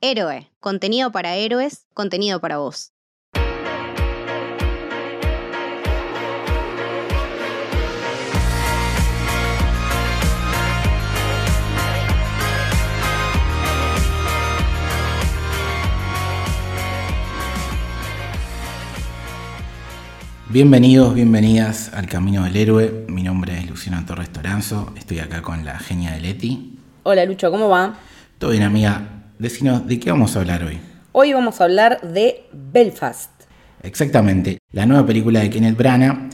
Héroe, contenido para héroes, contenido para vos. Bienvenidos, bienvenidas al Camino del Héroe. Mi nombre es Luciano Torres Toranzo. Estoy acá con la genia de Leti. Hola Lucho, ¿cómo va? Todo bien, amiga. Decinos, ¿de qué vamos a hablar hoy? Hoy vamos a hablar de Belfast. Exactamente, la nueva película de Kenneth Branagh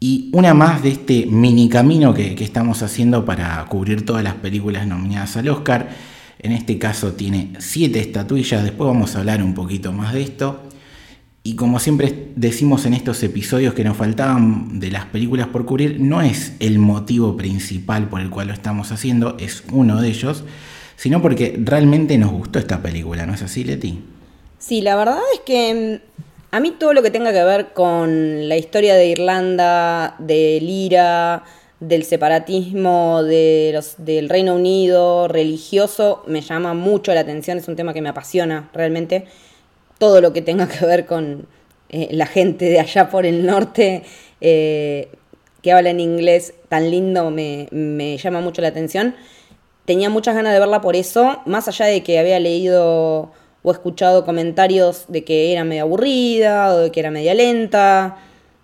y una más de este mini camino que, que estamos haciendo para cubrir todas las películas nominadas al Oscar. En este caso tiene siete estatuillas, después vamos a hablar un poquito más de esto. Y como siempre decimos en estos episodios que nos faltaban de las películas por cubrir, no es el motivo principal por el cual lo estamos haciendo, es uno de ellos, sino porque realmente nos gustó esta película, ¿no es así, Leti? Sí, la verdad es que mm, a mí todo lo que tenga que ver con la historia de Irlanda, del IRA, del separatismo de los, del Reino Unido, religioso, me llama mucho la atención, es un tema que me apasiona realmente. Todo lo que tenga que ver con eh, la gente de allá por el norte eh, que habla en inglés tan lindo me, me llama mucho la atención tenía muchas ganas de verla por eso, más allá de que había leído o escuchado comentarios de que era media aburrida o de que era media lenta.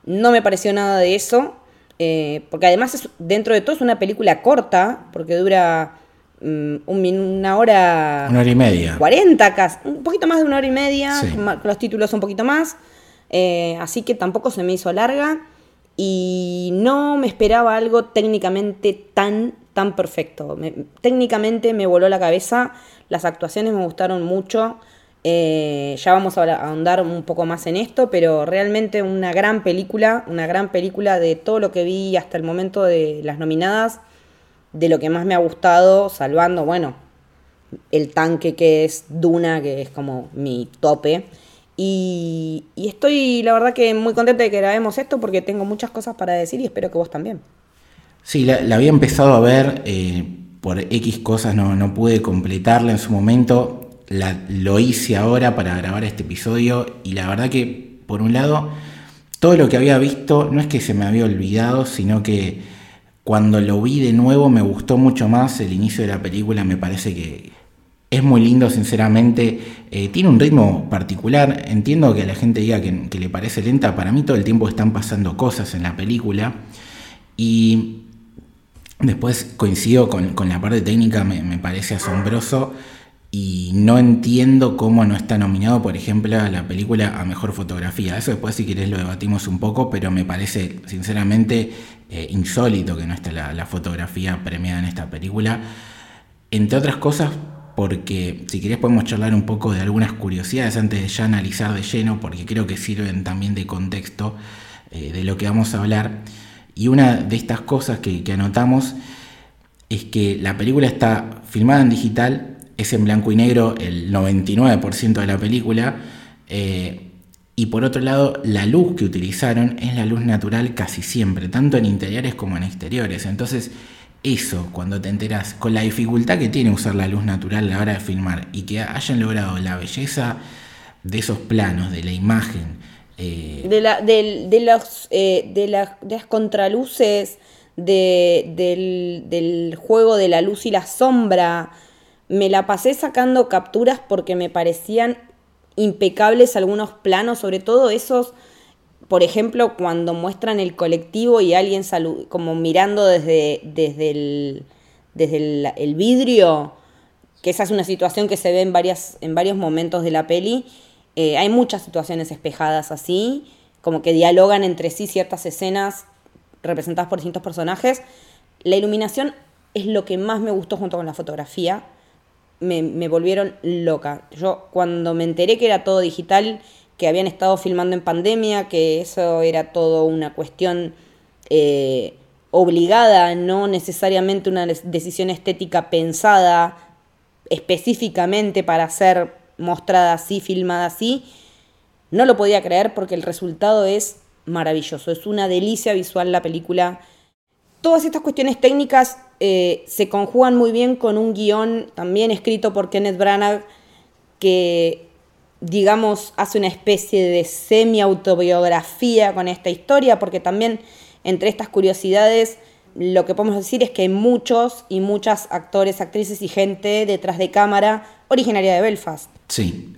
No me pareció nada de eso, eh, porque además es, dentro de todo es una película corta, porque dura mm, una hora... Una hora y media. 40 casi, un poquito más de una hora y media, los títulos un poquito más, eh, así que tampoco se me hizo larga y no me esperaba algo técnicamente tan, tan perfecto. técnicamente me voló la cabeza, las actuaciones me gustaron mucho. Eh, ya vamos a ahondar un poco más en esto, pero realmente una gran película, una gran película de todo lo que vi hasta el momento de las nominadas, de lo que más me ha gustado, salvando, bueno, el tanque que es Duna, que es como mi tope. Y, estoy, la verdad, que muy contenta de que grabemos esto porque tengo muchas cosas para decir y espero que vos también. Sí, la, había empezado a ver eh, por X cosas, no, no, pude completarla en su momento. La, lo hice ahora para grabar este episodio y la verdad que, por un lado, todo lo que había visto no es que se me había olvidado, sino que cuando lo vi de nuevo me gustó mucho más. El inicio de la película me parece que, es muy lindo, sinceramente. Eh, tiene un ritmo particular. Entiendo que a la gente diga que, le parece lenta. Para mí todo el tiempo están pasando cosas en la película. Y después coincido con, la parte técnica, me, parece asombroso. Y no entiendo cómo no está nominado, por ejemplo, a la película a mejor fotografía. Eso después, si querés, lo debatimos un poco, pero me parece, sinceramente, eh, insólito que no esté la, la fotografía premiada en esta película. Entre otras cosas, porque si querés podemos charlar un poco de algunas curiosidades antes de ya analizar de lleno, porque creo que sirven también de contexto eh, de lo que vamos a hablar. Y una de estas cosas que, anotamos es que la película está filmada en digital, es en blanco y negro el 99% de la película, eh, y por otro lado, la luz que utilizaron es la luz natural casi siempre, tanto en interiores como en exteriores. Entonces, eso, cuando te enteras, con la dificultad que tiene usar la luz natural a la hora de filmar y que hayan logrado la belleza de esos planos, de la imagen. Eh, de, la, de, los, eh, de, las contraluces, del juego de la luz y la sombra. Me la pasé sacando capturas porque me parecían impecables algunos planos, sobre todo esos por ejemplo, cuando muestran el colectivo y alguien como mirando desde, desde, el, desde el, vidrio, que esa es una situación que se ve en, varias, en varios momentos de la peli, eh, hay muchas situaciones espejadas así, como que dialogan entre sí ciertas escenas representadas por distintos personajes. La iluminación es lo que más me gustó junto con la fotografía. Me, me volvieron loca. Yo cuando me enteré que era todo digital que habían estado filmando en pandemia, que eso era todo una cuestión eh, obligada, no necesariamente una decisión estética pensada específicamente para ser mostrada así, filmada así, no lo podía creer porque el resultado es maravilloso, es una delicia visual la película. Todas estas cuestiones técnicas eh, se conjugan muy bien con un guion también escrito por Kenneth Branagh, que, digamos, hace una especie de semi-autobiografía con esta historia, porque también entre estas curiosidades lo que podemos decir es que hay muchos y muchas actores, actrices y gente detrás de cámara originaria de Belfast. Sí,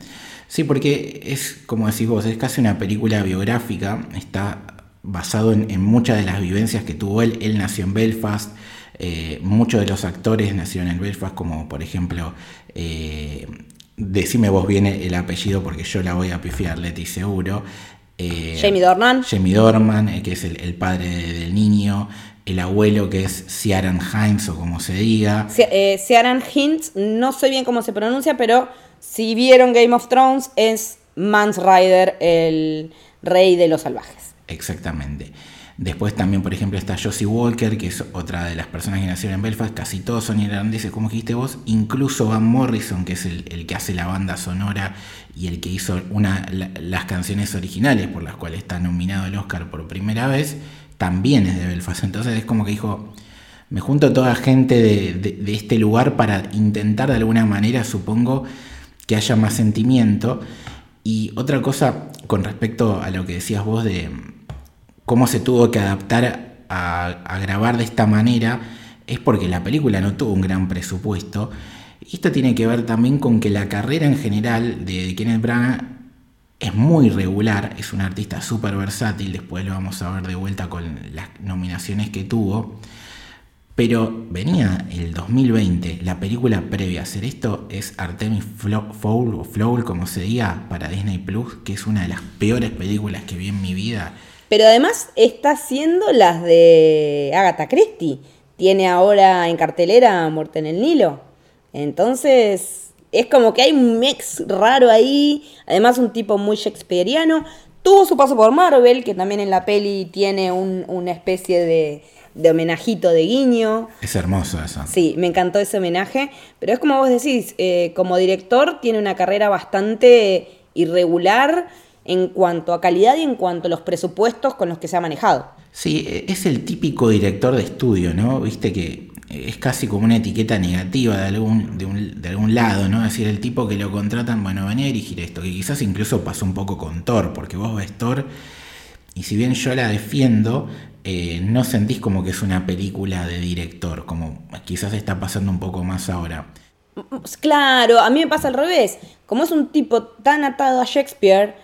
sí, porque es, como decís vos, es casi una película biográfica, está basado en, muchas de las vivencias que tuvo él. Él nació en Belfast, eh, muchos de los actores nacieron en Belfast, como por ejemplo, eh, decime vos bien el apellido porque yo la voy a pifiar, Leti, seguro. Eh, Jamie Dornan. Jamie Dorman, que es el, padre del niño el abuelo que es Ciaran Hines o como se diga. Ciaran Hines, no sé bien cómo se pronuncia, pero si vieron Game of Thrones es Mans Rider, el rey de los salvajes. Exactamente. Después también, por ejemplo, está Josie Walker, que es otra de las personas que nacieron en Belfast. Casi todos son irlandeses, como dijiste vos. Incluso Van Morrison, que es el, que hace la banda sonora y el que hizo una, las canciones originales por las cuales está nominado el Oscar por primera vez, también es de Belfast. Entonces es como que dijo, me junto toda gente de, de este lugar para intentar de alguna manera, supongo, que haya más sentimiento. Y otra cosa con respecto a lo que decías vos de cómo se tuvo que adaptar a, grabar de esta manera es porque la película no tuvo un gran presupuesto. Esto tiene que ver también con que la carrera en general de Kenneth Branagh es muy regular, es un artista súper versátil, después lo vamos a ver de vuelta con las nominaciones que tuvo. Pero venía el 2020, la película previa a hacer esto es Artemis Fowl, o Flowl, como se diga, para Disney Plus, que es una de las peores películas que vi en mi vida pero además está haciendo las de Agatha Christie. Tiene ahora en cartelera Muerte en el Nilo. Entonces, es como que hay un mix raro ahí. Además, un tipo muy shakespeariano. Tuvo su paso por Marvel, que también en la peli tiene una especie de, de homenajito de guiño. Es hermoso eso. Sí, me encantó ese homenaje. Pero es como vos decís, eh, como director tiene una carrera bastante irregular en cuanto a calidad y en cuanto a los presupuestos con los que se ha manejado. Sí, e, es el típico director de estudio, ¿no? Viste que es casi como una etiqueta negativa de algún, de, algún lado, ¿no? Es decir, el tipo que lo contratan, bueno, venía a dirigir esto, que quizás incluso pasó un poco con Thor, porque vos ves Thor, y si bien yo la defiendo, eh, no sentís como que es una película de director, como quizás está pasando un poco más ahora. Claro, a mí me pasa al revés. Como es un tipo tan atado a Shakespeare,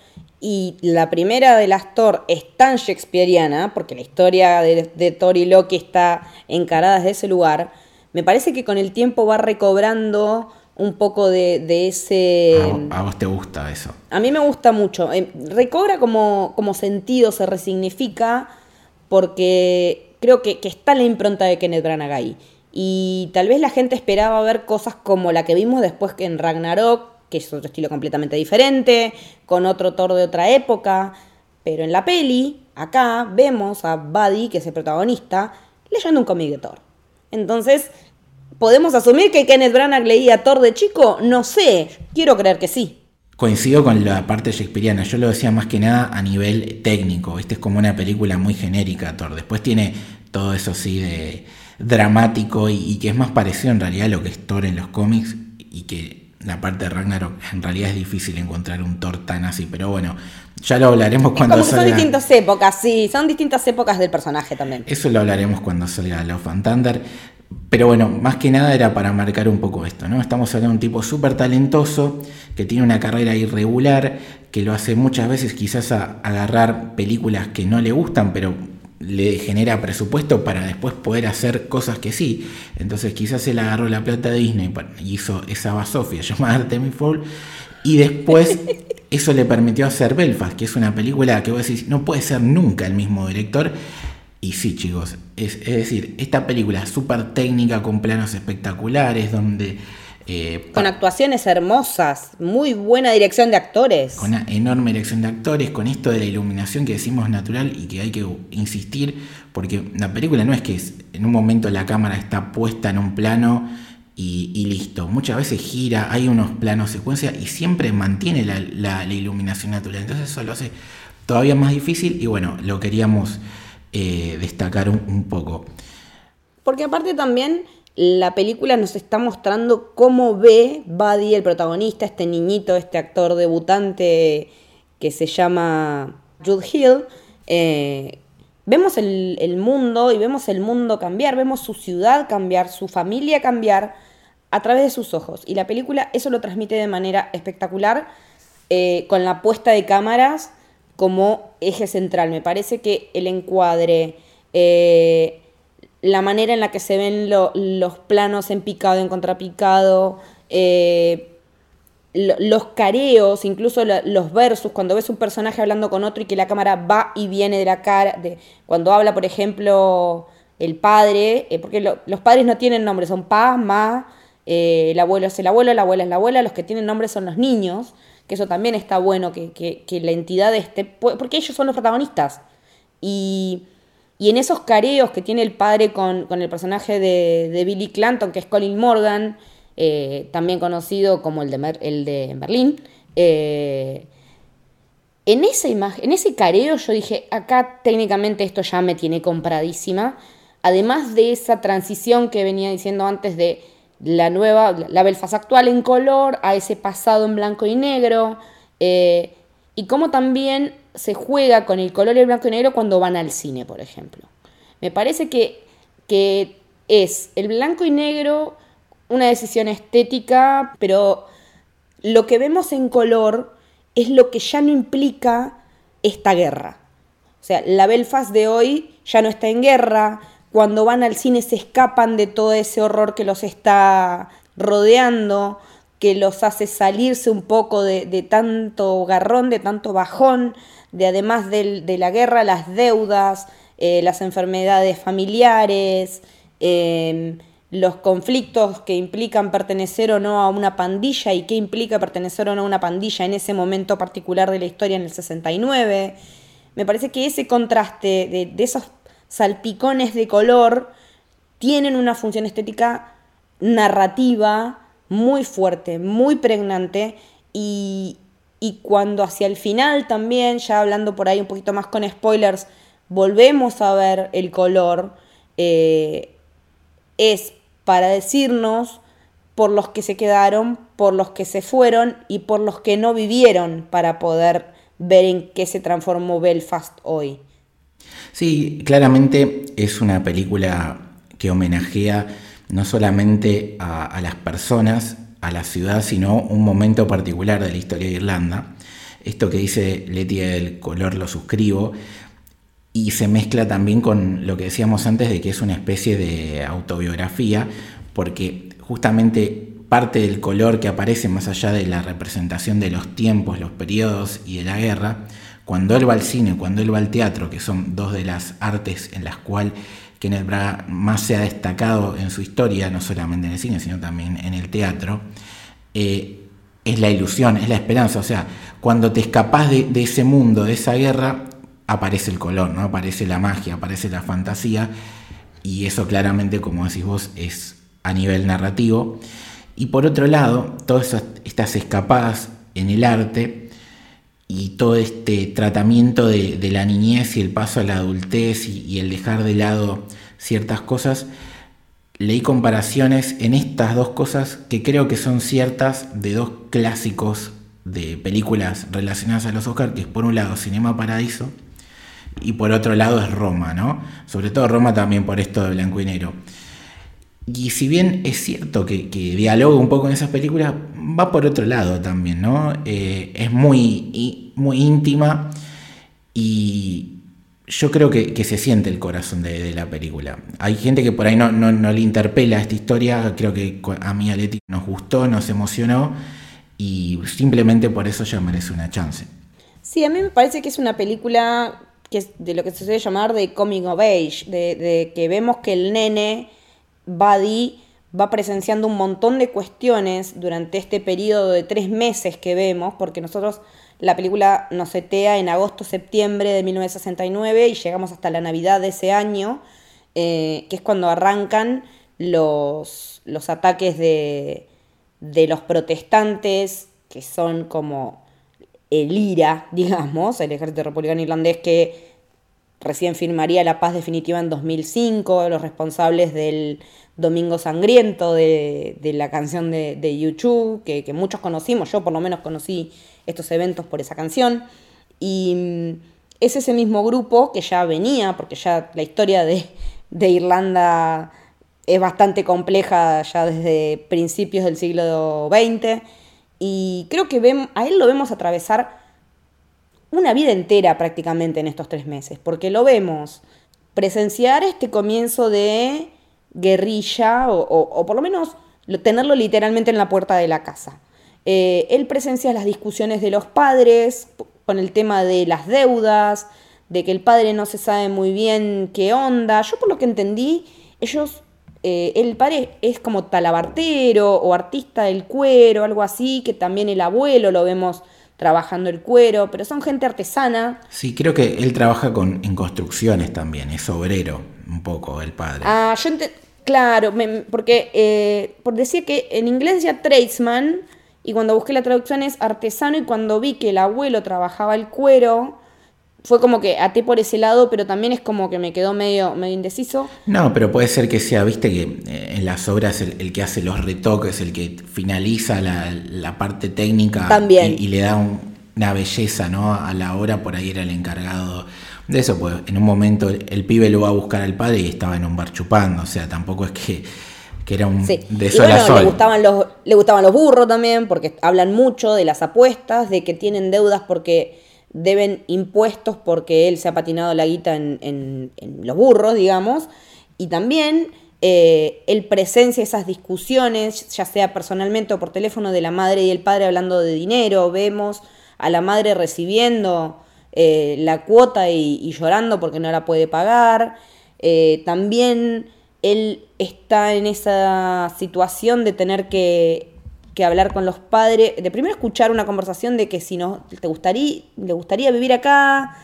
y la primera de las Thor es tan shakespeariana, porque la historia de, Thor y Loki está encarada desde ese lugar, me parece que con el tiempo va recobrando un poco de, ese... A, vos te gusta eso? A mí me gusta mucho. Eh, recobra como, como sentido, se resignifica, porque creo que, que está la impronta de Kenneth Branagh ahí. Y tal vez la gente esperaba ver cosas como la que vimos después que en Ragnarok, que es otro estilo completamente diferente, con otro Thor de otra época. Pero en la peli, acá vemos a Buddy, que es el protagonista, leyendo un cómic de Thor. Entonces, ¿podemos asumir que Kenneth Branagh leía Thor de chico? No sé, quiero creer que sí. Coincido con la parte shakespeariana, yo lo decía más que nada a nivel técnico, este es como una película muy genérica Thor, después tiene todo eso así de dramático y que es más parecido en realidad a lo que es Thor en los cómics y que la parte de Ragnarok en realidad es difícil encontrar un Thor tan así, pero bueno, ya lo hablaremos cuando salga. Son distintas épocas, sí, son distintas épocas del personaje también. Eso lo hablaremos cuando salga Love and Thunder. Pero bueno, más que nada era para marcar un poco esto, ¿no? Estamos hablando de un tipo súper talentoso, que tiene una carrera irregular, que lo hace muchas veces quizás a agarrar películas que no le gustan, pero le genera presupuesto para después poder hacer cosas que sí. Entonces quizás él agarró la plata de Disney y hizo esa basofia llamada Artemis y después eso le permitió hacer Belfast, que es una película que vos decís no puede ser nunca el mismo director. Y sí, chicos, es, es decir, esta película súper técnica con planos espectaculares donde eh, con actuaciones hermosas, muy buena dirección de actores. Con una enorme dirección de actores, con esto de la iluminación que decimos natural y que hay que insistir, porque la película no es que en un momento la cámara está puesta en un plano y, listo. Muchas veces gira, hay unos planos secuencia y siempre mantiene la, iluminación natural. Entonces eso lo hace todavía más difícil y bueno, lo queríamos eh, destacar un poco. Porque aparte también la película nos está mostrando cómo ve Buddy, el protagonista, este niñito, este actor debutante que se llama Jude Hill. Eh, vemos el, mundo y vemos el mundo cambiar, vemos su ciudad cambiar, su familia cambiar a través de sus ojos. Y la película eso lo transmite de manera espectacular eh, con la puesta de cámaras como eje central. Me parece que el encuadre, eh, la manera en la que se ven los planos en picado, en contrapicado, eh, los careos, incluso los versos, cuando ves un personaje hablando con otro y que la cámara va y viene de la cara, de, cuando habla, por ejemplo, el padre, porque los padres no tienen nombre, son pa, ma, el abuelo es el abuelo, la abuela es la abuela, los que tienen nombre son los niños que eso también está bueno, que, la entidad esté, porque ellos son los protagonistas. Y, en esos careos que tiene el padre con, el personaje de, Billy Clanton, que es Colin Morgan, eh, también conocido como el de, el de Berlín, eh, en esa imagen, en ese careo yo dije, acá técnicamente esto ya me tiene compradísima. Además de esa transición que venía diciendo antes de la nueva, la Belfast actual en color, a ese pasado en blanco y negro, eh, y cómo también se juega con el color y el blanco y negro cuando van al cine, por ejemplo. Me parece que, que es el blanco y negro una decisión estética, pero lo que vemos en color es lo que ya no implica esta guerra. O sea, la Belfast de hoy ya no está en guerra, cuando van al cine se escapan de todo ese horror que los está rodeando, que los hace salirse un poco de, tanto garrón, de tanto bajón, de además de, la guerra, las deudas, eh, las enfermedades familiares, em, los conflictos que implican pertenecer o no a una pandilla y qué implica pertenecer o no a una pandilla en ese momento particular de la historia en el 69. Me parece que ese contraste de, de esos salpicones de color tienen una función estética narrativa muy fuerte, muy pregnante y, cuando hacia el final también, ya hablando por ahí un poquito más con spoilers, volvemos a ver el color, eh, es para decirnos por los que se quedaron, por los que se fueron y por los que no vivieron para poder ver en qué se transformó Belfast hoy. Sí, claramente es una película que homenajea no solamente a, las personas, a la ciudad, sino un momento particular de la historia de Irlanda. Esto que dice Leti del color lo suscribo y se mezcla también con lo que decíamos antes de que es una especie de autobiografía, porque justamente parte del color que aparece más allá de la representación de los tiempos, los periodos y de la guerra, cuando él va al cine, cuando él va al teatro, que son dos de las artes en las cuales Kenneth Braga más se ha destacado en su historia, no solamente en el cine, sino también en el teatro, eh, es la ilusión, es la esperanza. O sea, cuando te escapas de, ese mundo, de esa guerra, aparece el color, ¿no? aparece la magia, aparece la fantasía, y eso claramente, como decís vos, es a nivel narrativo. Y por otro lado, todas estas escapadas en el arte, y todo este tratamiento de, la niñez y el paso a la adultez y, el dejar de lado ciertas cosas, leí comparaciones en estas dos cosas que creo que son ciertas de dos clásicos de películas relacionadas a los Oscars, que es por un lado Cinema Paradiso y por otro lado es Roma, ¿no? Sobre todo Roma también por esto de blanco y negro. Y si bien es cierto que, dialoga un poco en esas películas, va por otro lado también, ¿no? Eh, es muy, muy íntima y yo creo que, se siente el corazón de, la película. Hay gente que por ahí no, no, le interpela esta historia, creo que a mí a Leti nos gustó, nos emocionó y simplemente por eso ya merece una chance. Sí, a mí me parece que es una película que es de lo que se suele llamar de coming of age, de que vemos que el nene Buddy va presenciando un montón de cuestiones durante este periodo de tres meses que vemos, porque nosotros la película nos setea en agosto-septiembre de 1969 y llegamos hasta la Navidad de ese año, eh, que es cuando arrancan los, los ataques de, de los protestantes, que son como el IRA, digamos, el ejército republicano irlandés que recién firmaría la paz definitiva en 2005, los responsables del Domingo Sangriento, de, la canción de, YouTube, que, que, muchos conocimos, yo por lo menos conocí estos eventos por esa canción, y mm, es ese mismo grupo que ya venía, porque ya la historia de, de Irlanda es bastante compleja ya desde principios del siglo XX, y creo que a él lo vemos atravesar una vida entera prácticamente en estos tres meses, porque lo vemos presenciar este comienzo de guerrilla o, por lo menos tenerlo literalmente en la puerta de la casa. Eh, él presencia las discusiones de los padres con el tema de las deudas, de que el padre no se sabe muy bien qué onda. Yo por lo que entendí, ellos, eh, el padre es como talabartero o artista del cuero, algo así, que también el abuelo lo vemos trabajando el cuero, pero son gente artesana. Sí, creo que él trabaja con, en construcciones también, es obrero un poco el padre. Ah, yo claro, porque eh, por decir que en inglés decía tradesman y cuando busqué la traducción es artesano y cuando vi que el abuelo trabajaba el cuero, fue como que até por ese lado, pero también es como que me quedó medio, medio indeciso. No, pero puede ser que sea, viste que eh, en las obras el, que hace los retoques, el que finaliza la, parte técnica también. Y, le da una belleza ¿no? a la obra, por ahí era el encargado de eso, pues en un momento el, pibe lo va a buscar al padre y estaba en un bar chupando, o sea, tampoco es que, era un de sol a sol. Le gustaban, los, le gustaban los burros también, porque hablan mucho de las apuestas, de que tienen deudas porque deben impuestos porque él se ha patinado la guita en, los burros, digamos, y también eh, él presencia esas discusiones, ya sea personalmente o por teléfono, de la madre y el padre hablando de dinero, vemos a la madre recibiendo eh, la cuota y, llorando porque no la puede pagar, eh, también él está en esa situación de tener que que hablar con los padres, de primero escuchar una conversación de que si no te gustaría, le gustaría vivir acá,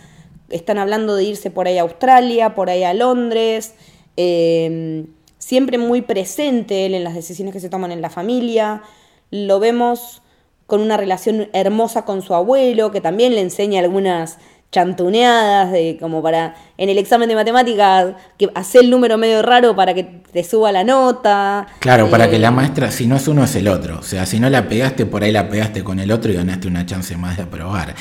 están hablando de irse por ahí a Australia, por ahí a Londres, em, siempre muy presente él en las decisiones que se toman en la familia, lo vemos con una relación hermosa con su abuelo, que también le enseña algunas chantuneadas, de, como para en el examen de matemáticas, que hace el número medio raro para que te suba la nota. Claro, para que la eh, maestra, si no es uno, es el otro. O sea, si no la pegaste, por ahí la pegaste con el otro y ganaste una chance más de aprobar.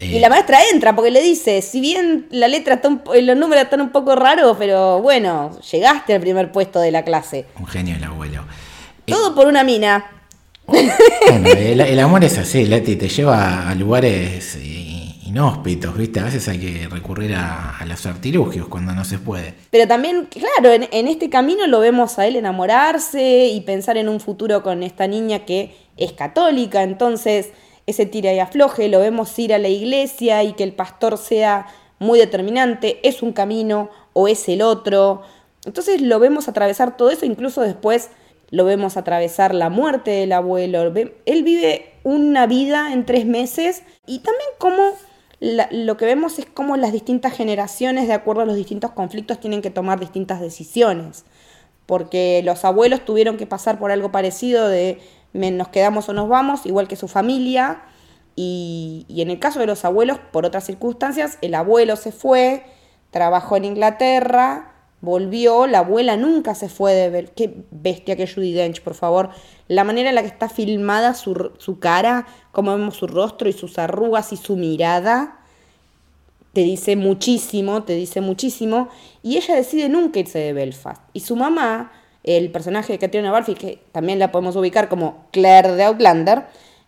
y la maestra entra porque le dice, si bien la letra está los números están un poco raros, pero bueno, llegaste al primer puesto de la clase. Un genio el abuelo. Todo por una mina. Bueno, el, amor es así, Leti, te lleva a lugares inhóspitos, ¿viste? A veces hay que recurrir a, los artilugios cuando no se puede. Pero también, claro, en, este camino lo vemos a él enamorarse y pensar en un futuro con esta niña que es católica, entonces ese tira y afloje, lo vemos ir a la iglesia y que el pastor sea muy determinante, es un camino o es el otro. Entonces lo vemos atravesar todo eso, incluso después lo vemos atravesar la muerte del abuelo. Él vive una vida en tres meses y también como lo que vemos es cómo las distintas generaciones, de acuerdo a los distintos conflictos, tienen que tomar distintas decisiones. Porque los abuelos tuvieron que pasar por algo parecido de nos quedamos o nos vamos, igual que su familia. Y, y en el caso de los abuelos, por otras circunstancias, el abuelo se fue, trabajó en Inglaterra, volvió, la abuela nunca se fue de ver. Qué bestia que Judy Dench, por favor. La manera en la que está filmada su, su cara, cómo vemos su rostro y sus arrugas y su mirada, te dice muchísimo, te dice muchísimo. Y ella decide nunca irse de Belfast. Y su mamá, el personaje de Catriona Barfi, que también la podemos ubicar como Claire de Outlander,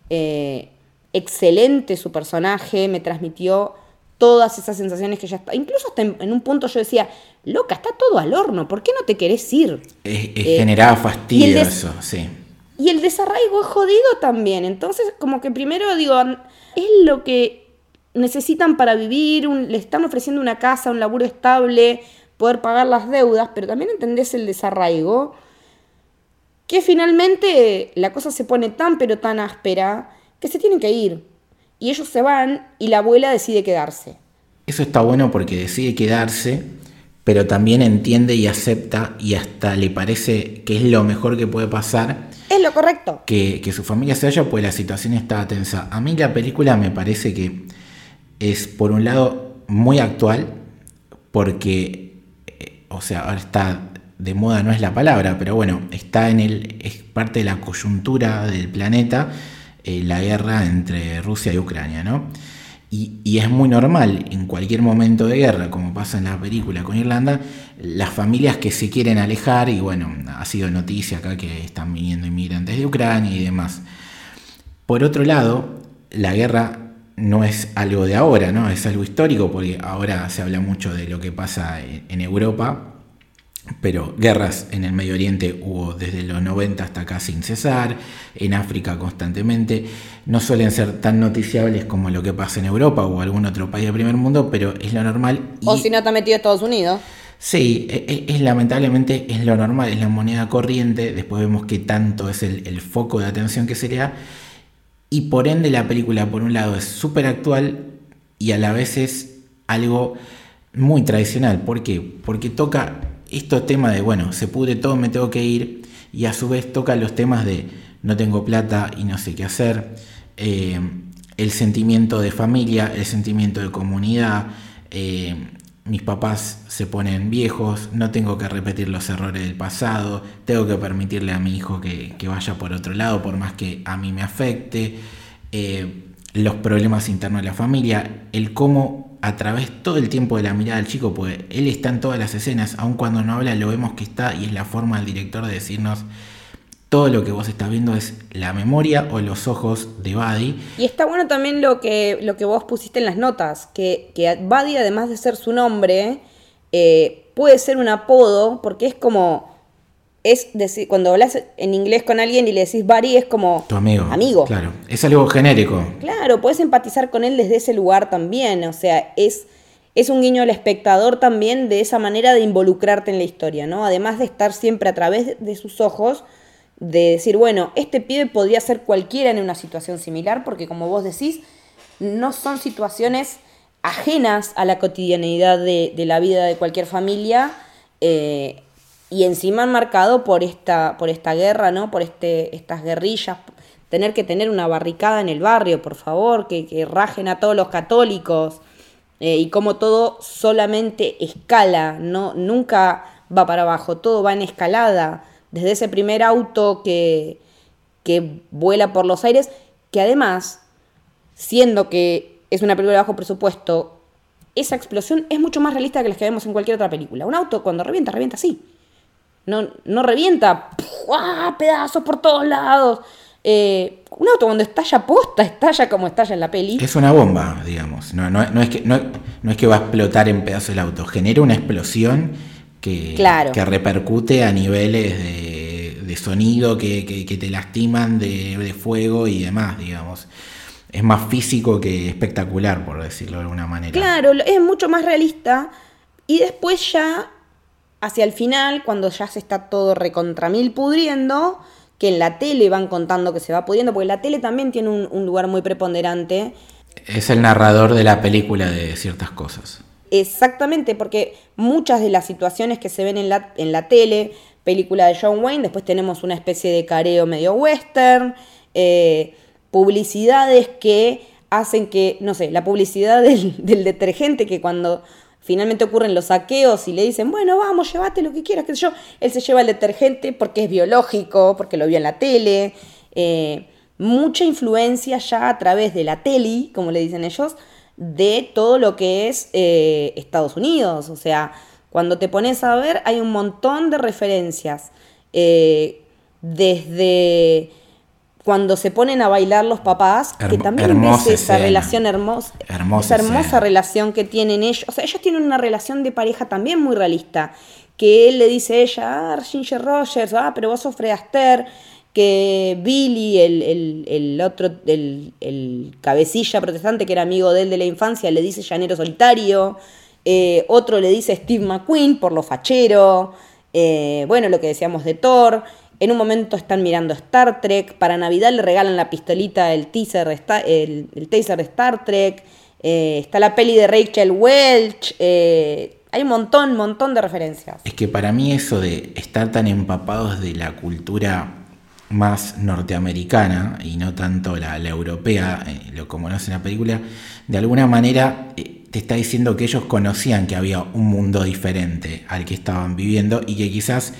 eh, excelente su personaje, me transmitió todas esas sensaciones que ya está. Incluso hasta en, un punto yo decía, loca, está todo al horno, ¿por qué no te querés ir? Eh, generaba fastidio eso, sí. Y el desarraigo es jodido también. Entonces, como que primero digo, es lo que necesitan para vivir, le están ofreciendo una casa, un laburo estable, poder pagar las deudas, pero también entendés el desarraigo, que finalmente la cosa se pone tan pero tan áspera que se tienen que ir y ellos se van y la abuela decide quedarse. Eso está bueno porque decide quedarse, pero también entiende y acepta y hasta le parece que es lo mejor que puede pasar. Es lo correcto. Que, su familia se vaya, pues la situación estaba tensa. A mí la película me parece que es, por un lado, muy actual, porque, eh, o sea, ahora está de moda, no es la palabra, pero bueno, está en el, es parte de la coyuntura del planeta eh, la guerra entre Rusia y Ucrania, ¿no? Y, es muy normal en cualquier momento de guerra, como pasa en la película con Irlanda, las familias que se quieren alejar, y bueno, ha sido noticia acá que están viniendo inmigrantes de Ucrania y demás. Por otro lado, la guerra no es algo de ahora, ¿no? Es algo histórico, porque ahora se habla mucho de lo que pasa en Europa, pero guerras en el Medio Oriente hubo desde los 90 hasta acá sin cesar, en África constantemente, no suelen ser tan noticiables como lo que pasa en Europa o algún otro país del primer mundo, pero es lo normal. o si no está metido Estados Unidos. Sí, e, e, es, lamentablemente es lo normal, es la moneda corriente, después vemos que tanto es el, el foco de atención que sería, y por ende la película por un lado es súper actual y a la vez es algo muy tradicional, ¿por qué? Porque toca estos temas de, bueno, se pudre todo, me tengo que ir, y a su vez toca los temas de no tengo plata y no sé qué hacer, eh, el sentimiento de familia, el sentimiento de comunidad, eh, mis papás se ponen viejos, no tengo que repetir los errores del pasado, tengo que permitirle a mi hijo que, vaya por otro lado, por más que a mí me afecte, eh, los problemas internos de la familia, el cómo a través todo el tiempo de la mirada del chico, pues él está en todas las escenas, aun cuando no habla lo vemos que está y es la forma del director de decirnos todo lo que vos estás viendo es la memoria o los ojos de Buddy. Y está bueno también lo que, lo que vos pusiste en las notas, que, que Buddy además de ser su nombre, eh, puede ser un apodo, porque es como es decir, cuando hablas en inglés con alguien y le decís Barry, es como tu amigo. Amigo. Claro, es algo genérico. Claro, puedes empatizar con él desde ese lugar también. O sea, es, es un guiño al espectador también de esa manera de involucrarte en la historia, ¿no? Además de estar siempre a través de sus ojos, de decir, bueno, este pibe podría ser cualquiera en una situación similar, porque como vos decís, no son situaciones ajenas a la cotidianeidad de, de la vida de cualquier familia. Eh, y encima marcado por esta, por esta guerra, ¿no? Por este, estas guerrillas, tener que tener una barricada en el barrio, por favor, que, que rajen a todos los católicos, eh, y como todo solamente escala, ¿no? Nunca va para abajo, todo va en escalada, desde ese primer auto que, que vuela por los aires, que además, siendo que es una película de bajo presupuesto, esa explosión es mucho más realista que las que vemos en cualquier otra película. Un auto cuando revienta, revienta así. No, no revienta, pedazos por todos lados. Eh, un auto cuando estalla posta, estalla como estalla en la peli. Es una bomba, digamos. No, es, que, no, es que va a explotar en pedazos el auto. Genera una explosión que, que repercute a niveles de, sonido que, te lastiman, de, de, fuego y demás, digamos. Es más físico que espectacular, por decirlo de alguna manera. Claro, es mucho más realista. Y después ya hacia el final, cuando ya se está todo recontra mil pudriendo, que en la tele van contando que se va pudriendo, porque la tele también tiene un, lugar muy preponderante. Es el narrador de la película de ciertas cosas. Exactamente, porque muchas de las situaciones que se ven en la, en la tele, película de John Wayne, después tenemos una especie de careo medio western, eh, publicidades que hacen que, no sé, la publicidad del, del detergente que cuando Finalmente ocurren los saqueos y le dicen, bueno, vamos, llévate lo que quieras, qué sé yo. Él se lleva el detergente porque es biológico, porque lo vio en la tele. Eh, mucha influencia ya a través de la tele, como le dicen ellos, de todo lo que es eh, Estados Unidos. O sea, cuando te pones a ver, hay un montón de referencias. Eh, desde cuando se ponen a bailar los papás, que también ves esa relación hermosa, esa hermosa relación que tienen ellos. O sea, ellos tienen una relación de pareja también muy realista. Que él le dice a ella, ah, Ginger Rogers, ah, pero vos sos Fred Astaire. Que Billy, el, otro, el, cabecilla protestante que era amigo de él de la infancia, le dice llanero solitario. Eh, otro le dice Steve McQueen por lo fachero. Eh, bueno, lo que decíamos de Thor. En un momento están mirando Star Trek. Para Navidad le regalan la pistolita, el teaser, el, taser de Star Trek. Eh, está la peli de Rachel Welch. Eh, hay un montón, montón de referencias. Es que para mí eso de estar tan empapados de la cultura más norteamericana y no tanto la, europea, eh, lo como no hace la película, de alguna manera te está diciendo que ellos conocían que había un mundo diferente al que estaban viviendo y que quizás,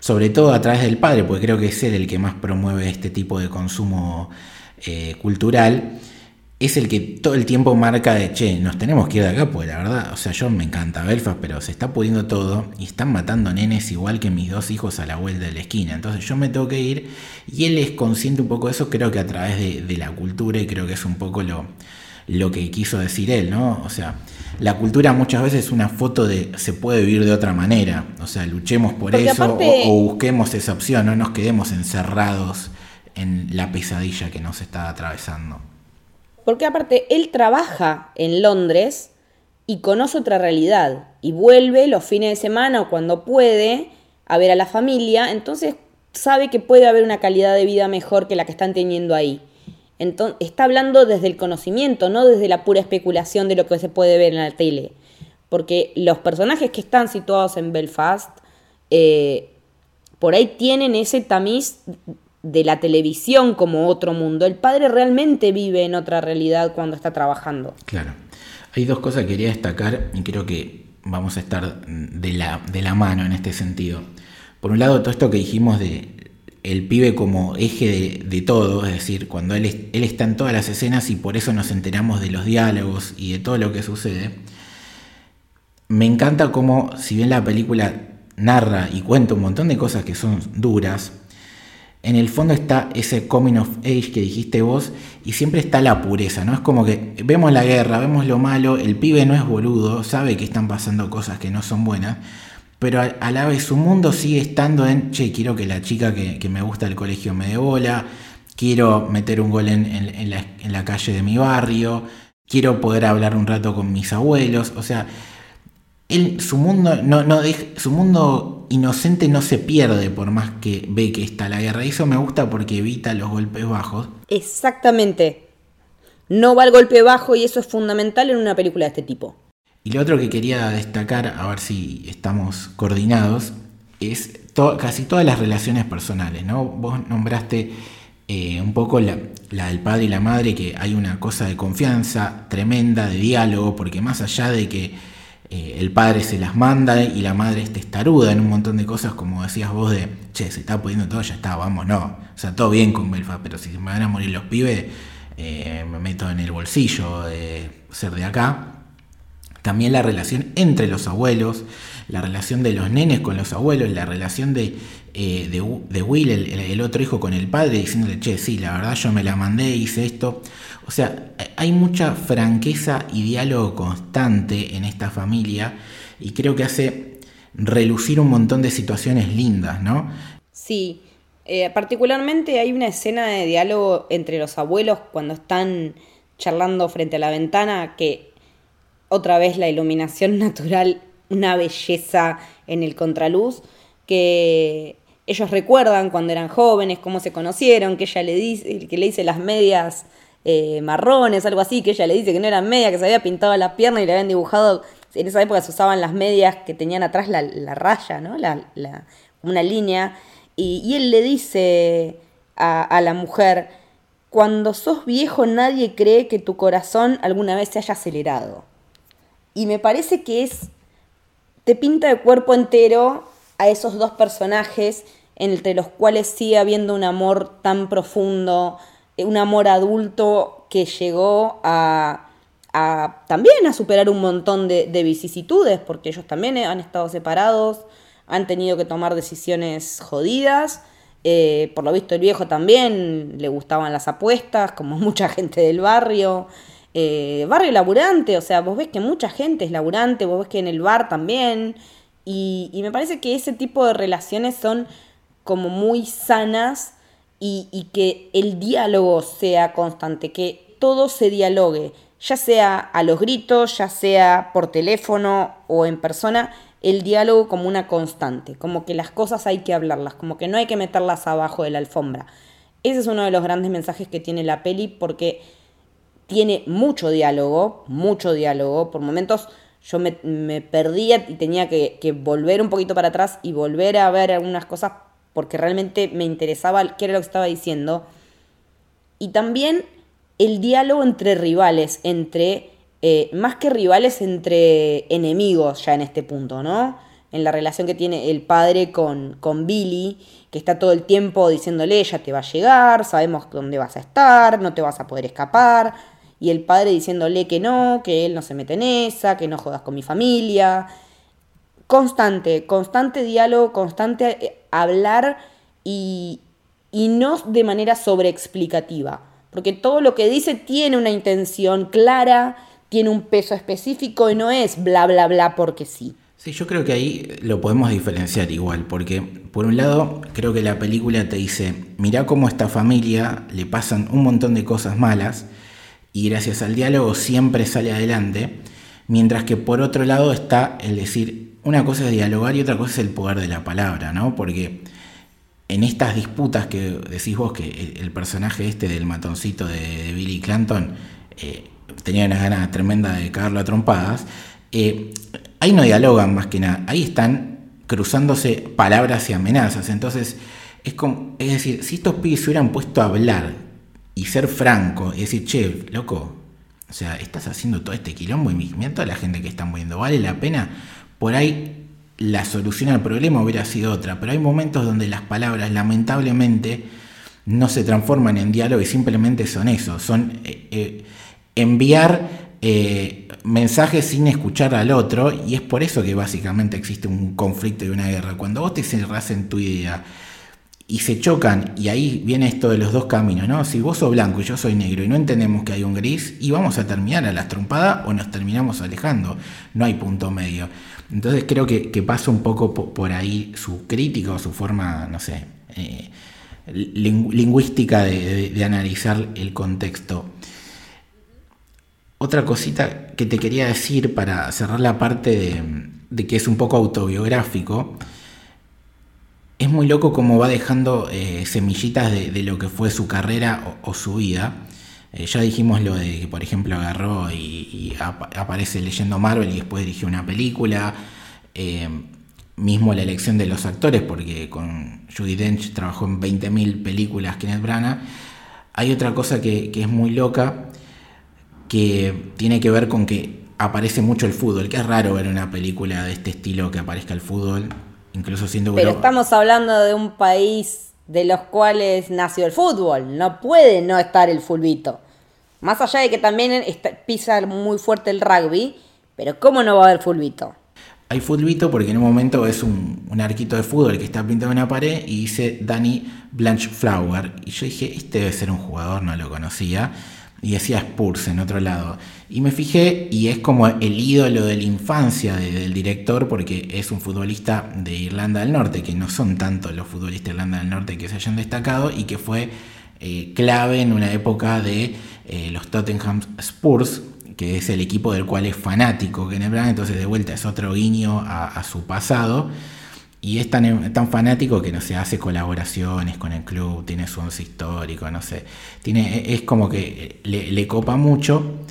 sobre todo a través del padre, porque creo que es él el que más promueve este tipo de consumo eh, cultural, es el que todo el tiempo marca de, che, nos tenemos que ir de acá, pues la verdad, o sea, yo me encanta Belfast, pero se está pudiendo todo y están matando nenes igual que mis dos hijos a la vuelta de la esquina. Entonces yo me tengo que ir y él es consciente un poco de eso, creo que a través de, la cultura y creo que es un poco lo, lo que quiso decir él, ¿no? O sea, la cultura muchas veces es una foto de se puede vivir de otra manera, o sea, luchemos por eso o, o busquemos esa opción, no nos quedemos encerrados en la pesadilla que nos está atravesando. Porque aparte, él trabaja en Londres y conoce otra realidad y vuelve los fines de semana o cuando puede a ver a la familia, entonces sabe que puede haber una calidad de vida mejor que la que están teniendo ahí. Entonces, está hablando desde el conocimiento, no desde la pura especulación de lo que se puede ver en la tele. Porque los personajes que están situados en Belfast, eh, por ahí tienen ese tamiz de la televisión como otro mundo. El padre realmente vive en otra realidad cuando está trabajando. Claro. Hay dos cosas que quería destacar y creo que vamos a estar de la, de la mano en este sentido. Por un lado, todo esto que dijimos de el pibe como eje de, todo, es decir, cuando él, él está en todas las escenas y por eso nos enteramos de los diálogos y de todo lo que sucede. Me encanta cómo, si bien la película narra y cuenta un montón de cosas que son duras, en el fondo está ese coming of age que dijiste vos y siempre está la pureza, ¿no? Es como que vemos la guerra, vemos lo malo, el pibe no es boludo, sabe que están pasando cosas que no son buenas, pero a, la vez su mundo sigue estando en, che, quiero que la chica que, me gusta del colegio me dé bola, quiero meter un gol en, la, en la calle de mi barrio, quiero poder hablar un rato con mis abuelos, o sea, él, su mundo no, no su mundo inocente no se pierde por más que ve que está la guerra. Y eso me gusta porque evita los golpes bajos. Exactamente. No va al golpe bajo y eso es fundamental en una película de este tipo. Lo otro que quería destacar, a ver si estamos coordinados, es casi todas las relaciones personales, ¿no? Vos nombraste eh, un poco la, la, del padre y la madre, que hay una cosa de confianza tremenda, de diálogo, porque más allá de que eh, el padre se las manda y la madre es testaruda en un montón de cosas, como decías vos, de, che, se está pudiendo todo, ya está, vamos, no. O sea, todo bien con Belfast, pero si me van a morir los pibes, eh, me meto en el bolsillo de ser de acá. También la relación entre los abuelos, la relación de los nenes con los abuelos, la relación de, eh, de, Will, el, otro hijo, con el padre, diciéndole, che, sí, la verdad yo me la mandé, hice esto. O sea, hay mucha franqueza y diálogo constante en esta familia y creo que hace relucir un montón de situaciones lindas, ¿no? Sí, eh, particularmente hay una escena de diálogo entre los abuelos cuando están charlando frente a la ventana que otra vez la iluminación natural, una belleza en el contraluz, que ellos recuerdan cuando eran jóvenes, cómo se conocieron, que ella le dice, que le dice las medias eh, marrones, algo así, que ella le dice que no eran medias, que se había pintado la pierna y le habían dibujado, en esa época se usaban las medias que tenían atrás la, raya, ¿no? La, una línea, y, él le dice a, a la mujer, cuando sos viejo nadie cree que tu corazón alguna vez se haya acelerado. Y me parece que es, te pinta de cuerpo entero a esos dos personajes entre los cuales sigue habiendo un amor tan profundo, eh, un amor adulto que llegó a, también a superar un montón de, vicisitudes, porque ellos también han estado separados, han tenido que tomar decisiones jodidas. Eh, por lo visto el viejo también le gustaban las apuestas, como mucha gente del barrio. Eh, barrio laburante, o sea, vos ves que mucha gente es laburante, vos ves que en el bar también. Y, y me parece que ese tipo de relaciones son como muy sanas y, que el diálogo sea constante, que todo se dialogue, ya sea a los gritos, ya sea por teléfono o en persona, el diálogo como una constante, como que las cosas hay que hablarlas, como que no hay que meterlas abajo de la alfombra. Ese es uno de los grandes mensajes que tiene la peli porque tiene mucho diálogo, mucho diálogo. Por momentos yo me, perdía y tenía que, volver un poquito para atrás y volver a ver algunas cosas porque realmente me interesaba qué era lo que estaba diciendo. Y también el diálogo entre rivales, entre eh, más que rivales entre enemigos ya en este punto, ¿no? En la relación que tiene el padre con, con Billy, que está todo el tiempo diciéndole, ella te va a llegar, sabemos dónde vas a estar, no te vas a poder escapar, y el padre diciéndole que no, que él no se mete en esa, que no jodas con mi familia. Constante, constante diálogo, constante eh, hablar y, y no de manera sobreexplicativa, porque todo lo que dice tiene una intención clara, tiene un peso específico y no es bla, bla, bla porque sí. Sí, yo creo que ahí lo podemos diferenciar igual, porque por un lado creo que la película te dice, mira cómo a esta familia le pasan un montón de cosas malas y gracias al diálogo siempre sale adelante, mientras que por otro lado está el decir, una cosa es dialogar y otra cosa es el poder de la palabra, ¿no? Porque en estas disputas que decís vos que el, personaje este del matoncito de, Billy Clanton eh, tenía una gana tremenda de cagarlo a trompadas, eh, ahí no dialogan más que nada, ahí están cruzándose palabras y amenazas. Entonces, es, como, es decir, si estos pibes se hubieran puesto a hablar y ser franco y decir, che, loco, o sea, estás haciendo todo este quilombo y mira toda la gente que está muriendo, ¿vale la pena? Por ahí la solución al problema hubiera sido otra, pero hay momentos donde las palabras lamentablemente no se transforman en diálogo y simplemente son eso, son eh, eh, enviar eh, mensajes sin escuchar al otro y es por eso que básicamente existe un conflicto y una guerra. Cuando vos te cerrás en tu idea y se chocan y ahí viene esto de los dos caminos, ¿no? Si vos sos blanco y yo soy negro y no entendemos que hay un gris y vamos a terminar a las trompadas o nos terminamos alejando, no hay punto medio. Entonces creo que, pasa un poco por, ahí su crítica o su forma, no sé, eh, lingüística de analizar el contexto. Otra cosita que te quería decir para cerrar la parte de, que es un poco autobiográfico, es muy loco cómo va dejando eh, semillitas de, lo que fue su carrera o, su vida. Eh, ya dijimos lo de que, por ejemplo, agarró y, aparece leyendo Marvel y después dirigió una película. Eh, mismo la elección de los actores, porque con Judy Dench trabajó en 20.000 películas Kenneth Branagh. Hay otra cosa que, que es muy loca, que tiene que ver con que aparece mucho el fútbol, que es raro ver una película de este estilo que aparezca el fútbol, incluso siendo... Pero estamos hablando de un país de los cuales nació el fútbol, no puede no estar el fulbito. Más allá de que también pisa muy fuerte el rugby, pero ¿cómo no va a haber fulbito? Hay fulbito porque en un momento es un, un, arquito de fútbol que está pintado en una pared y dice Danny Blanchflower. Y yo dije, este debe ser un jugador, no lo conocía y decía Spurs en otro lado. Y me fijé y es como el ídolo de la infancia del director porque es un futbolista de Irlanda del Norte, que no son tantos los futbolistas de Irlanda del Norte que se hayan destacado y que fue eh, clave en una época de eh, los Tottenham Spurs, que es el equipo del cual es fanático Kenneth Branagh, entonces de vuelta es otro guiño a su pasado. Y es tan, tan, fanático que no se hace colaboraciones con el club, tiene su once histórico, no sé. Tiene, es como que le, copa mucho.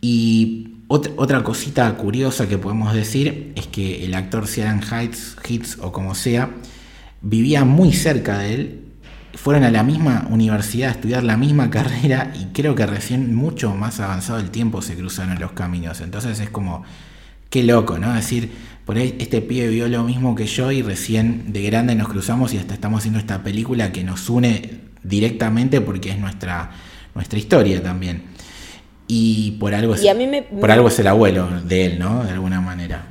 Y otra, otra, cosita curiosa que podemos decir es que el actor Ciaran Heights, Hits o como sea, vivía muy cerca de él. Fueron a la misma universidad a estudiar la misma carrera y creo que recién mucho más avanzado el tiempo se cruzaron los caminos. Entonces es como, qué loco, ¿no? Decir, por ahí este pibe vio lo mismo que yo y recién de grande nos cruzamos y hasta estamos haciendo esta película que nos une directamente porque es nuestra, nuestra historia también. Y por algo, es, por algo es el abuelo de él, ¿no? De alguna manera.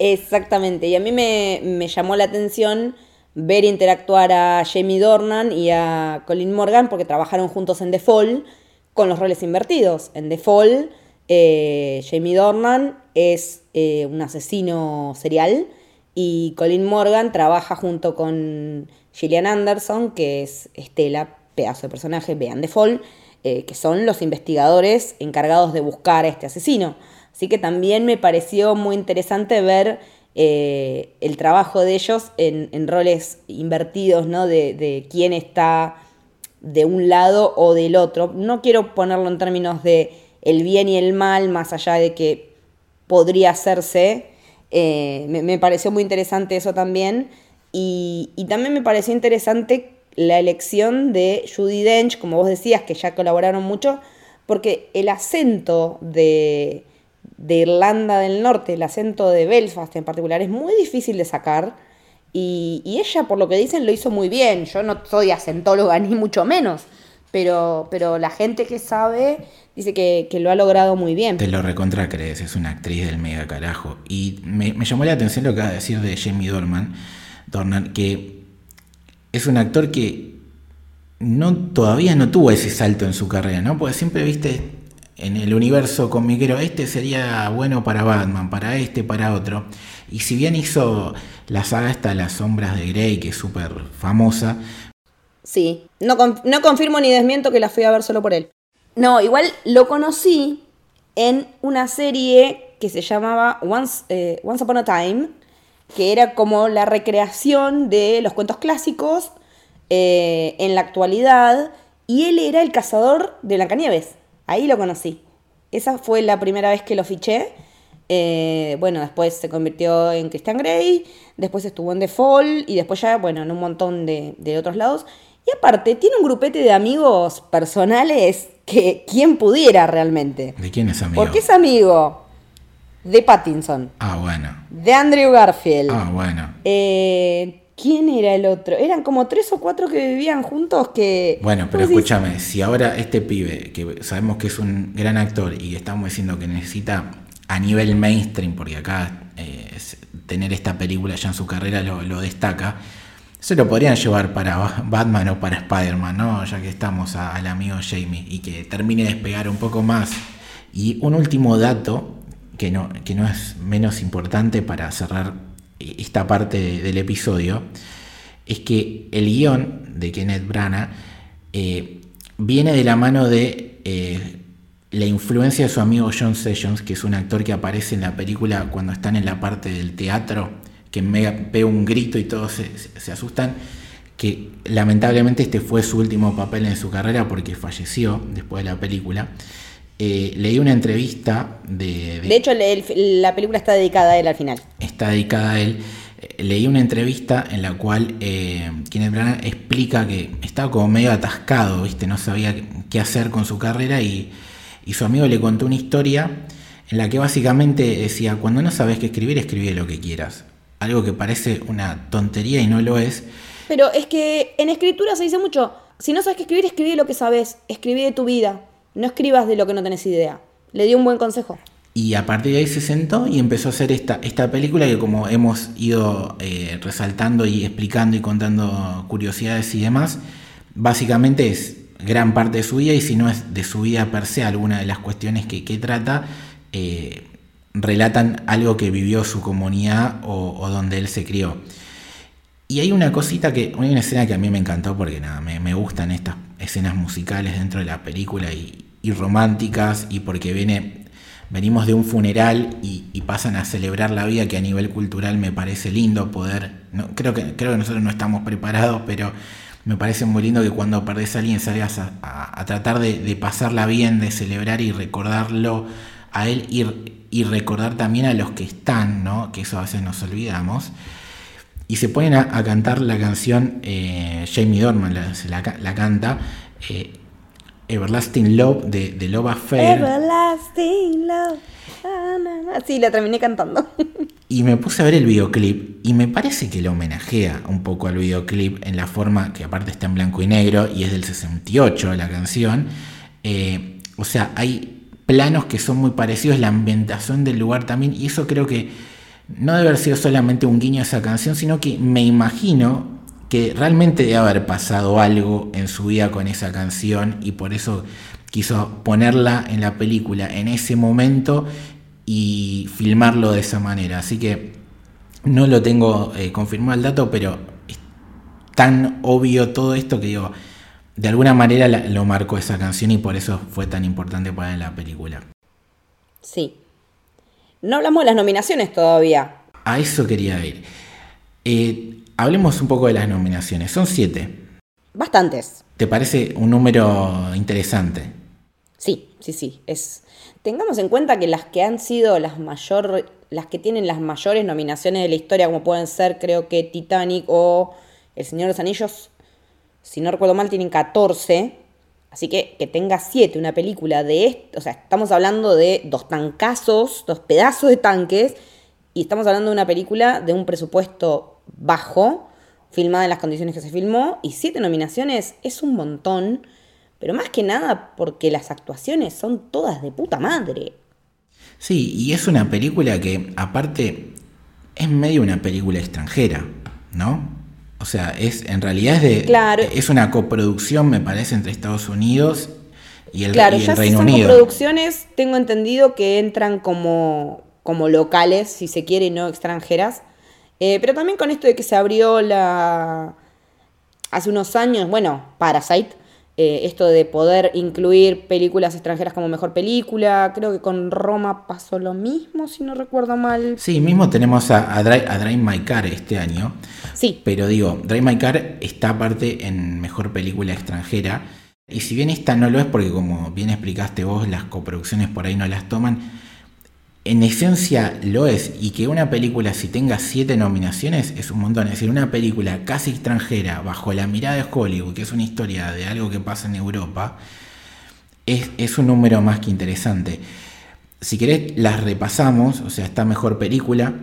Exactamente. Y a mí me, llamó la atención ver interactuar a Jamie Dornan y a Colin Morgan porque trabajaron juntos en The Fall con los roles invertidos. En The Fall, eh, Jamie Dornan es eh, un asesino serial y Colin Morgan trabaja junto con Gillian Anderson, que es Estela, pedazo de personaje, vean The Fall, eh, que son los investigadores encargados de buscar a este asesino. Así que también me pareció muy interesante ver eh, el trabajo de ellos en, roles invertidos, ¿no? De, de, quién está de un lado o del otro. No quiero ponerlo en términos de el bien y el mal, más allá de que podría hacerse. Eh, me, pareció muy interesante eso también. Y, también me pareció interesante la elección de Judy Dench, como vos decías, que ya colaboraron mucho, porque el acento de, Irlanda del Norte, el acento de Belfast en particular, es muy difícil de sacar. Y, y ella, por lo que dicen, lo hizo muy bien. Yo no soy acentóloga ni mucho menos, pero, pero la gente que sabe dice que, que lo ha logrado muy bien. Te lo recontra crees, es una actriz del mega carajo. Y me, llamó la atención lo que acaba de decir de Jamie Dornan, Dornan, que es un actor que no, todavía no tuvo ese salto en su carrera, ¿no? Porque siempre viste en el universo comiquero, este sería bueno para Batman, para este, para otro. Y si bien hizo la saga esta Las Sombras de Grey, que es súper famosa, Sí, no, no confirmo ni desmiento que la fui a ver solo por él. No, igual lo conocí en una serie que se llamaba Once, eh, Once Upon a Time, que era como la recreación de los cuentos clásicos eh, en la actualidad, y él era el cazador de Blancanieves. Ahí lo conocí. Esa fue la primera vez que lo fiché. Eh, bueno, después se convirtió en Christian Grey, después estuvo en The Fall y después ya, bueno, en un montón de, de otros lados. Y aparte, tiene un grupete de amigos personales que quien pudiera realmente. ¿de quién es amigo? Porque es amigo de Pattinson, Ah, bueno. de Andrew Garfield. Ah, bueno. Eh, ¿Quién era el otro? Eran como tres o cuatro que vivían juntos que... Bueno, pero escúchame, si ahora este pibe, que sabemos que es un gran actor y estamos diciendo que necesita a nivel mainstream, porque acá eh, tener esta película ya en su carrera lo, lo destaca, se lo podrían llevar para Ba- Batman o para Spider-Man, ¿no? Ya que estamos al amigo Jamie y que termine de despegar un poco más. Y un último dato, que no, que no es menos importante para cerrar eh, esta parte de- del episodio, es que el guion de Kenneth Branagh eh, viene de la mano de eh, la influencia de su amigo John Sessions, que es un actor que aparece en la película cuando están en la parte del teatro, que mega- pega un grito y todos se, asustan, que lamentablemente este fue su último papel en su carrera porque falleció después de la película. Eh, leí una entrevista de, de- De hecho, el- el- la película está dedicada a él al final. está dedicada a él. Eh, Leí una entrevista en la cual eh, Kenneth Branagh explica que estaba como medio atascado, ¿viste? no sabía qué hacer con su carrera y, y su amigo le contó una historia en la que básicamente decía, cuando no sabes qué escribir, escribe lo que quieras. Algo que parece una tontería y no lo es. Pero es que en escritura se dice mucho, si no sabes qué escribir, escribí lo que sabes, escribí de tu vida, no escribas de lo que no tenés idea. Le dio un buen consejo. Y a partir de ahí se sentó y empezó a hacer esta, esta película que como hemos ido eh, resaltando y explicando y contando curiosidades y demás, básicamente es gran parte de su vida y si no es de su vida per se, alguna de las cuestiones que, que trata, eh, relatan algo que vivió su comunidad o, donde él se crió. Y hay una cosita que, hay una escena que a mí me encantó porque nada, me, me gustan estas escenas musicales dentro de la película y, y románticas y porque viene, venimos de un funeral y, y pasan a celebrar la vida que a nivel cultural me parece lindo poder, no, creo, que, creo que nosotros no estamos preparados, pero me parece muy lindo que cuando perdés a alguien salgas a, a- a tratar de, de pasarla bien, de celebrar y recordarlo a él y, y recordar también a los que están, ¿no? que eso a veces nos olvidamos. Y se ponen a, a cantar la canción, eh, Jamie Dorman la, canta, eh, Everlasting Love de, de Love Affair. Everlasting love. Ah. Sí, la terminé cantando. Y me puse a ver el videoclip y me parece que le homenajea un poco al videoclip en la forma que aparte está en blanco y negro y es del 68 la canción. Eh, o sea, hay planos que son muy parecidos, la ambientación del lugar también y eso creo que no debe haber sido solamente un guiño a esa canción, sino que me imagino que realmente debe haber pasado algo en su vida con esa canción y por eso quiso ponerla en la película en ese momento y filmarlo de esa manera. Así que no lo tengo eh, confirmado el dato, pero es tan obvio todo esto que digo, de alguna manera la- lo marcó esa canción y por eso fue tan importante para la película. Sí. No hablamos de las nominaciones todavía. A eso quería ir. Eh, hablemos un poco de las nominaciones. Son siete. Bastantes. ¿Te parece un número interesante? Sí, sí, sí. Es. Tengamos en cuenta que las que han sido las mayor, las que tienen las mayores nominaciones de la historia, como pueden ser, creo que Titanic o El Señor de los Anillos, si no recuerdo mal, tienen 14. Así que que tenga siete una película de esto, o sea, estamos hablando de dos tancazos, dos pedazos de tanques, y estamos hablando de una película de un presupuesto bajo, filmada en las condiciones que se filmó, y siete nominaciones es un montón, pero más que nada porque las actuaciones son todas de puta madre. Sí, y es una película que aparte es medio una película extranjera, ¿no? O sea, es en realidad es de Claro. es una coproducción, me parece, entre Estados Unidos y el, Claro, y el ya si Reino son Unido. producciones, tengo entendido que entran como, como locales, si se quiere, y no extranjeras. Eh, pero también con esto de que se abrió la. Hace unos años, bueno, Parasite, eh, esto de poder incluir películas extranjeras como mejor película. Creo que con Roma pasó lo mismo, si no recuerdo mal. Sí, mismo tenemos a, a, Drive, a Drive My Car este año. Pero digo, Drive My Car está aparte en mejor película extranjera. Y si bien esta no lo es, porque como bien explicaste vos, las coproducciones por ahí no las toman, en esencia lo es. Y que una película, si tenga siete nominaciones, es un montón. Es decir, una película casi extranjera, bajo la mirada de Hollywood, que es una historia de algo que pasa en Europa, es, es un número más que interesante. Si querés, las repasamos. O sea, está mejor película,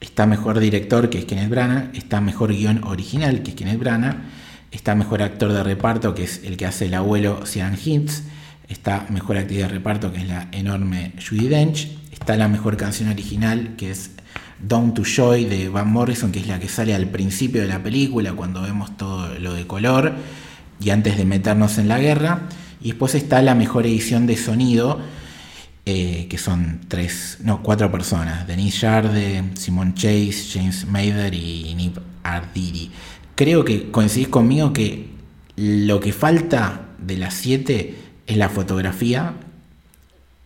está mejor director, que es Kenneth Branagh, está mejor guion original, que es Kenneth Branagh, está mejor actor de reparto, que es el que hace el abuelo Sean Hintz, está mejor actriz de reparto, que es la enorme Judy Dench, está la mejor canción original, que es Down to Joy de Van Morrison, que es la que sale al principio de la película, cuando vemos todo lo de color, y antes de meternos en la guerra, y después está la mejor edición de sonido, eh, que son tres, no, cuatro personas, Denise Yarde, Simon Chase, James Mader y Nip Ardiri. Creo que coincidís conmigo que lo que falta de las siete es la fotografía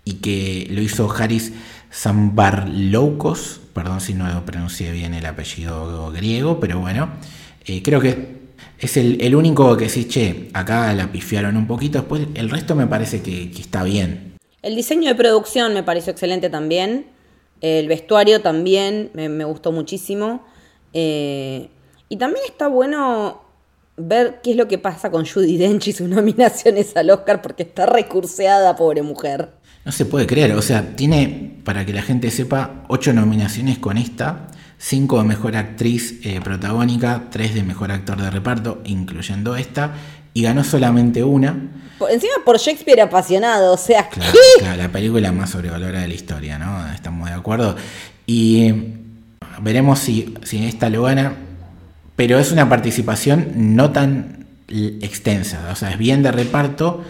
y que lo hizo Haris Zambarloukos, perdón si no pronuncié bien el apellido griego, pero bueno, eh, creo que es el, único que sí, che, acá la pifiaron un poquito, después el resto me parece que está bien. El diseño de producción me pareció excelente también. El vestuario también me, gustó muchísimo. Eh, y también está bueno ver qué es lo que pasa con Judy Dench y sus nominaciones al Oscar porque está recurseada, pobre mujer. No se puede creer, o sea, tiene, para que la gente sepa, ocho nominaciones con esta, cinco de mejor actriz eh, protagónica, tres de mejor actor de reparto, incluyendo esta, y ganó solamente una. Por, encima por Shakespeare apasionado, o sea, claro. Claro, la película más sobrevalorada de la historia, ¿no? Estamos de acuerdo. Y veremos si, si esta lo gana, pero es una participación no tan extensa, o sea, es bien de reparto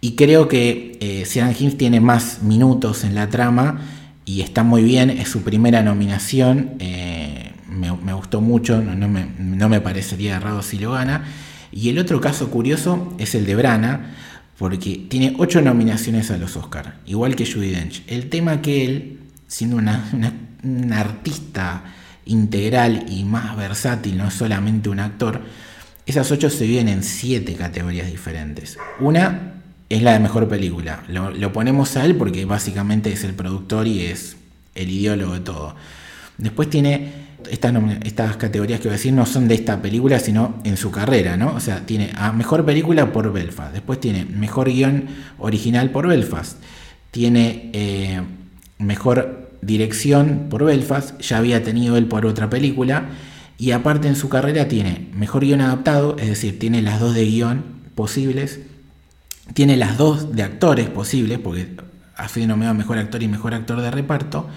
y creo que eh, Sean Hims tiene más minutos en la trama y está muy bien, es su primera nominación, eh, me, me, gustó mucho, no, no, me, no, me, parecería errado si lo gana. Y el otro caso curioso es el de Brana, porque tiene ocho nominaciones a los Oscars, igual que Judy Dench. El tema que él, siendo una, artista integral y más versátil, no solamente un actor, esas ocho se dividen en siete categorías diferentes. Una es la de mejor película. Lo, lo, ponemos a él porque básicamente es el productor y es el ideólogo de todo. Después tiene estas, estas categorías que voy a decir no son de esta película, sino en su carrera, ¿no? O sea, tiene a mejor película por Belfast. Después tiene mejor guion original por Belfast. Tiene eh, mejor dirección por Belfast. Ya había tenido él por otra película. Y aparte en su carrera tiene mejor guion adaptado, es decir, tiene las dos de guion posibles tiene las dos de actores posibles, porque ha sido nominado mejor actor y mejor actor de reparto.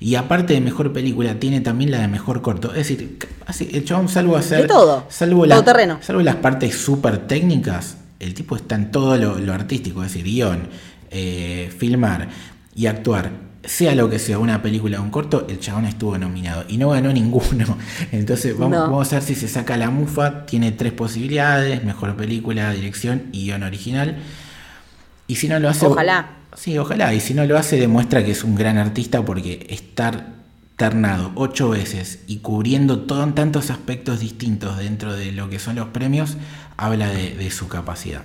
Y aparte de mejor película, tiene también la de mejor corto. Es decir, así, el chabón, salvo hacer. De todo. Salvo, todo la, terreno. salvo las partes súper técnicas, el tipo está en todo lo, lo artístico, es decir, guion, eh, filmar y actuar. Sea lo que sea, una película o un corto, el chabón estuvo nominado y no ganó ninguno. Entonces, vamos, No. vamos a ver si se saca la mufa. Tiene tres posibilidades: mejor película, dirección y guion original. Y si no lo hace. Ojalá. Sí, ojalá. Y si no lo hace, demuestra que es un gran artista porque estar ternado ocho veces y cubriendo todo, tantos aspectos distintos dentro de lo que son los premios, habla de, de su capacidad.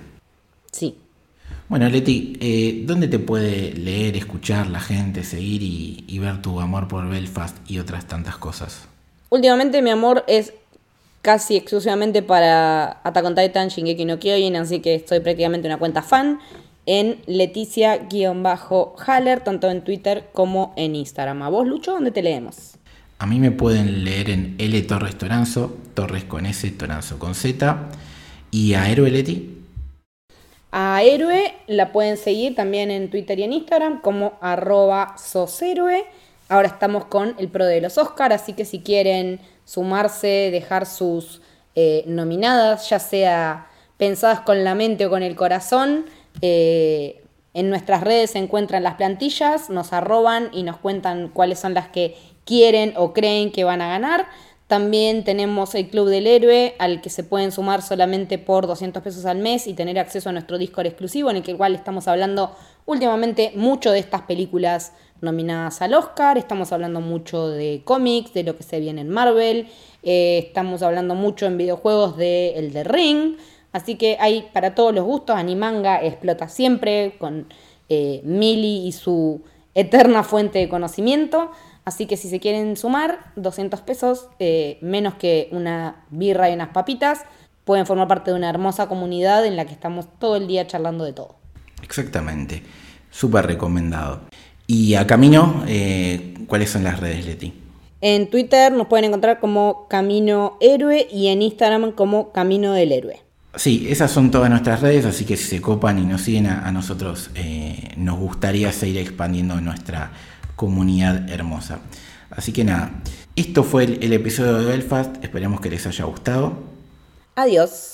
Sí. Bueno, Leti, eh, ¿dónde te puede leer, escuchar la gente, seguir y, y ver tu amor por Belfast y otras tantas cosas? Últimamente mi amor es casi exclusivamente para Attack on Titan, Shingeki no Kyojin, así que estoy prácticamente una cuenta fan en Leticia-Haller, tanto en Twitter como en Instagram. ¿A vos, Lucho, dónde te leemos? A mí me pueden leer en L Torres Toranzo, Torres con S, Toranzo con Z. ¿Y a Héroe Leti? A Héroe la pueden seguir también en Twitter y en Instagram como arroba soshéroe. Ahora estamos con el pro de los Oscar, así que si quieren sumarse, dejar sus eh, nominadas, ya sea pensadas con la mente o con el corazón, eh, en nuestras redes se encuentran las plantillas, nos arroban y nos cuentan cuáles son las que quieren o creen que van a ganar. También tenemos el Club del Héroe, al que se pueden sumar solamente por 200 pesos al mes y tener acceso a nuestro Discord exclusivo, en el que igual estamos hablando últimamente mucho de estas películas nominadas al Oscar, estamos hablando mucho de cómics, de lo que se viene en Marvel, eh, estamos hablando mucho en videojuegos de El de Ring, así que hay para todos los gustos, Animanga explota siempre con eh, Mili y su eterna fuente de conocimiento, así que si se quieren sumar, 200 pesos, eh, menos que una birra y unas papitas, pueden formar parte de una hermosa comunidad en la que estamos todo el día charlando de todo. Exactamente, súper recomendado. Y a Camino, eh, ¿cuáles son las redes, Leti? En Twitter nos pueden encontrar como Camino Héroe y en Instagram como Camino del Héroe. Sí, esas son todas nuestras redes, así que si se copan y nos siguen a, nosotros, eh, nos gustaría seguir expandiendo nuestra comunidad hermosa. Así que nada, esto fue el, el episodio de Belfast, esperemos que les haya gustado. Adiós.